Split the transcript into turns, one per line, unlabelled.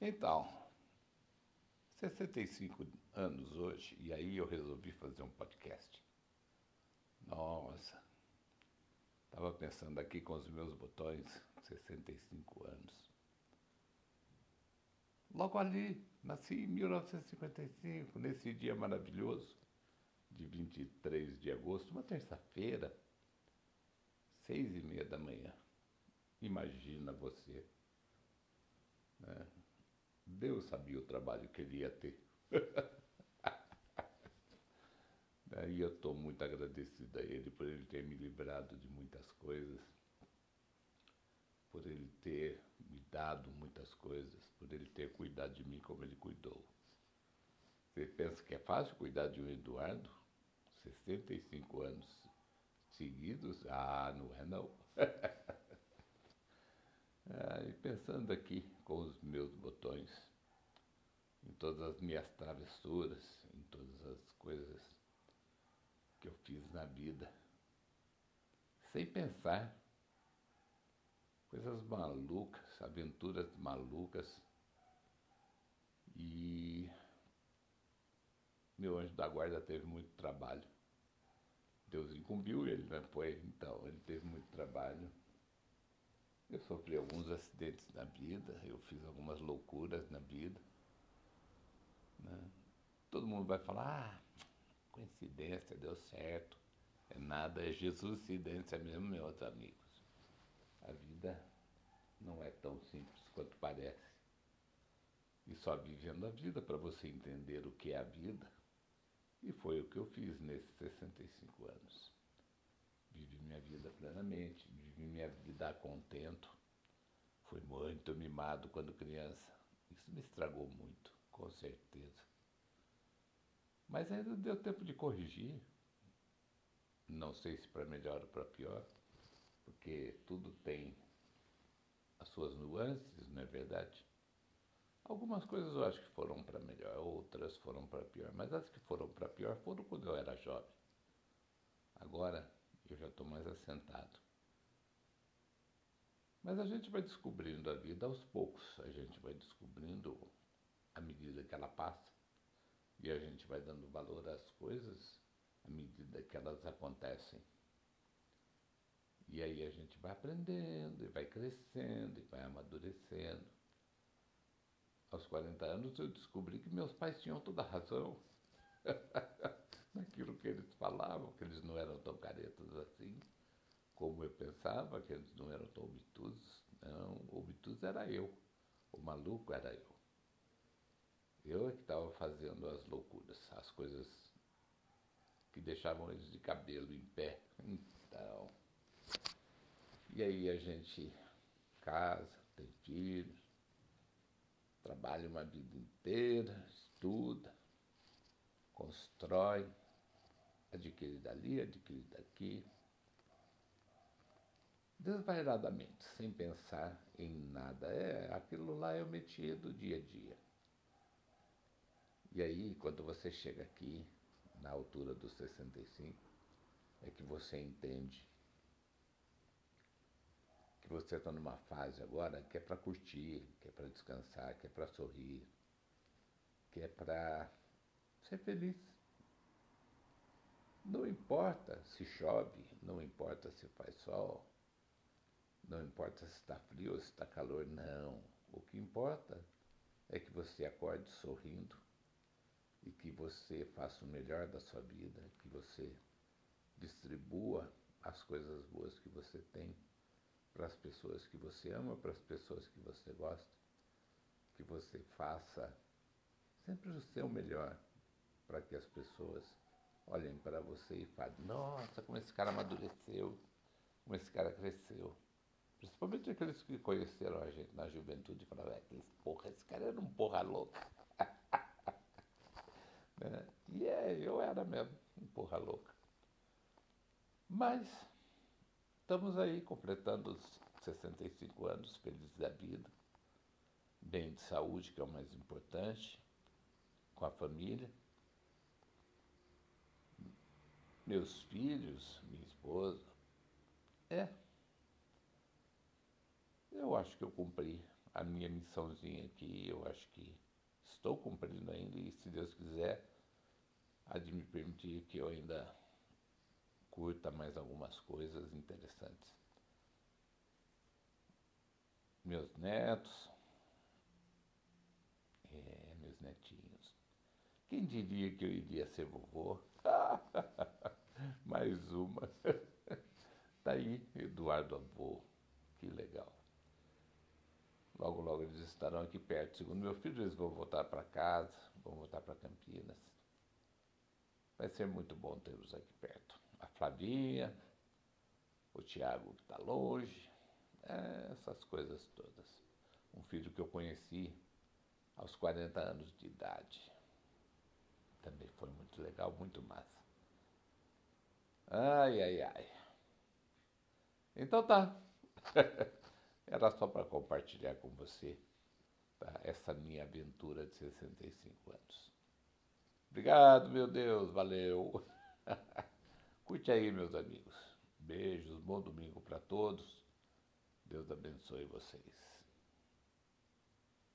Então, 65 anos hoje, e aí eu resolvi fazer um podcast. Nossa, estava pensando aqui com os meus botões, 65 anos. Logo ali, nasci em 1955, nesse dia maravilhoso, de 23 de agosto, uma terça-feira, seis e meia da manhã. Imagina você. Né? Deus sabia o trabalho que ele ia ter. Daí eu estou muito agradecido a ele por ele ter me livrado de muitas coisas, por ele ter me dado muitas coisas, por ele ter cuidado de mim como ele cuidou. Você pensa que é fácil cuidar de um Eduardo? 65 anos seguidos? Ah, não é não. Ah, e pensando aqui com os meus botões, em todas as minhas travessuras, em todas as coisas que eu fiz na vida, sem pensar, coisas malucas, aventuras malucas, e meu anjo da guarda teve muito trabalho. Deus incumbiu ele, não foi? Então, ele teve muito trabalho. Eu sofri alguns acidentes na vida, eu fiz algumas loucuras na vida. Né? Todo mundo vai falar, ah, coincidência, deu certo. É nada, é Jesuscidência mesmo, meus amigos. A vida não é tão simples quanto parece. E só vivendo a vida para você entender o que é a vida. E foi o que eu fiz nesses 65 anos vivi minha vida plenamente, minha vida contento. Fui muito mimado quando criança. Isso me estragou muito, com certeza. Mas ainda deu tempo de corrigir. Não sei se para melhor ou para pior, porque tudo tem as suas nuances, não é verdade? Algumas coisas eu acho que foram para melhor, outras foram para pior, mas as que foram para pior foram quando eu era jovem. Agora, eu já estou mais assentado. Mas a gente vai descobrindo a vida aos poucos, a gente vai descobrindo à medida que ela passa e a gente vai dando valor às coisas à medida que elas acontecem. E aí a gente vai aprendendo, e vai crescendo, e vai amadurecendo. Aos 40 anos eu descobri que meus pais tinham toda a razão. naquilo que eles falavam, que eles não eram tão caretas assim, como eu pensava, que eles não eram tão obtusos. Não, obtuso era eu, o maluco era eu. Eu é que estava fazendo as loucuras, as coisas que deixavam eles de cabelo em pé. Então, e aí a gente casa, tem filhos, trabalha uma vida inteira, estuda, constrói, adquire dali, adquire daqui, desvairadamente, sem pensar em nada. É, aquilo lá é o métier do dia a dia. E aí, quando você chega aqui, na altura dos 65, é que você entende que você está numa fase agora que é para curtir, que é para descansar, que é para sorrir, que é para ser feliz. Não importa se chove, não importa se faz sol, não importa se está frio ou se está calor, não. O que importa é que você acorde sorrindo e que você faça o melhor da sua vida, que você distribua as coisas boas que você tem para as pessoas que você ama, para as pessoas que você gosta, que você faça sempre o seu melhor para que as pessoas olhem para você e falem, nossa, como esse cara amadureceu, como esse cara cresceu. Principalmente aqueles que conheceram a gente na juventude e falaram, é, porra, esse cara era um porra louca. né? E é, eu era mesmo um porra louca. Mas estamos aí completando os 65 anos felizes da vida, bem de saúde, que é o mais importante, com a família meus filhos, minha esposa. É. Eu acho que eu cumpri a minha missãozinha aqui, eu acho que estou cumprindo ainda e, se Deus quiser, há de me permitir que eu ainda curta mais algumas coisas interessantes. Meus netos, é, meus netinhos. Quem diria que eu iria ser vovô? mais uma. Tá aí, Eduardo Avô. Que legal. Logo, logo eles estarão aqui perto. Segundo meu filho, eles vão voltar para casa, vão voltar para Campinas. Vai ser muito bom tê-los aqui perto. A Flavinha, o Tiago que está longe, é, essas coisas todas. Um filho que eu conheci aos 40 anos de idade. Também foi muito legal, muito massa. Ai, ai, ai. Então tá. Era só para compartilhar com você tá? essa minha aventura de 65 anos. Obrigado, meu Deus, valeu. Curte aí, meus amigos. Beijos, bom domingo para todos. Deus abençoe vocês.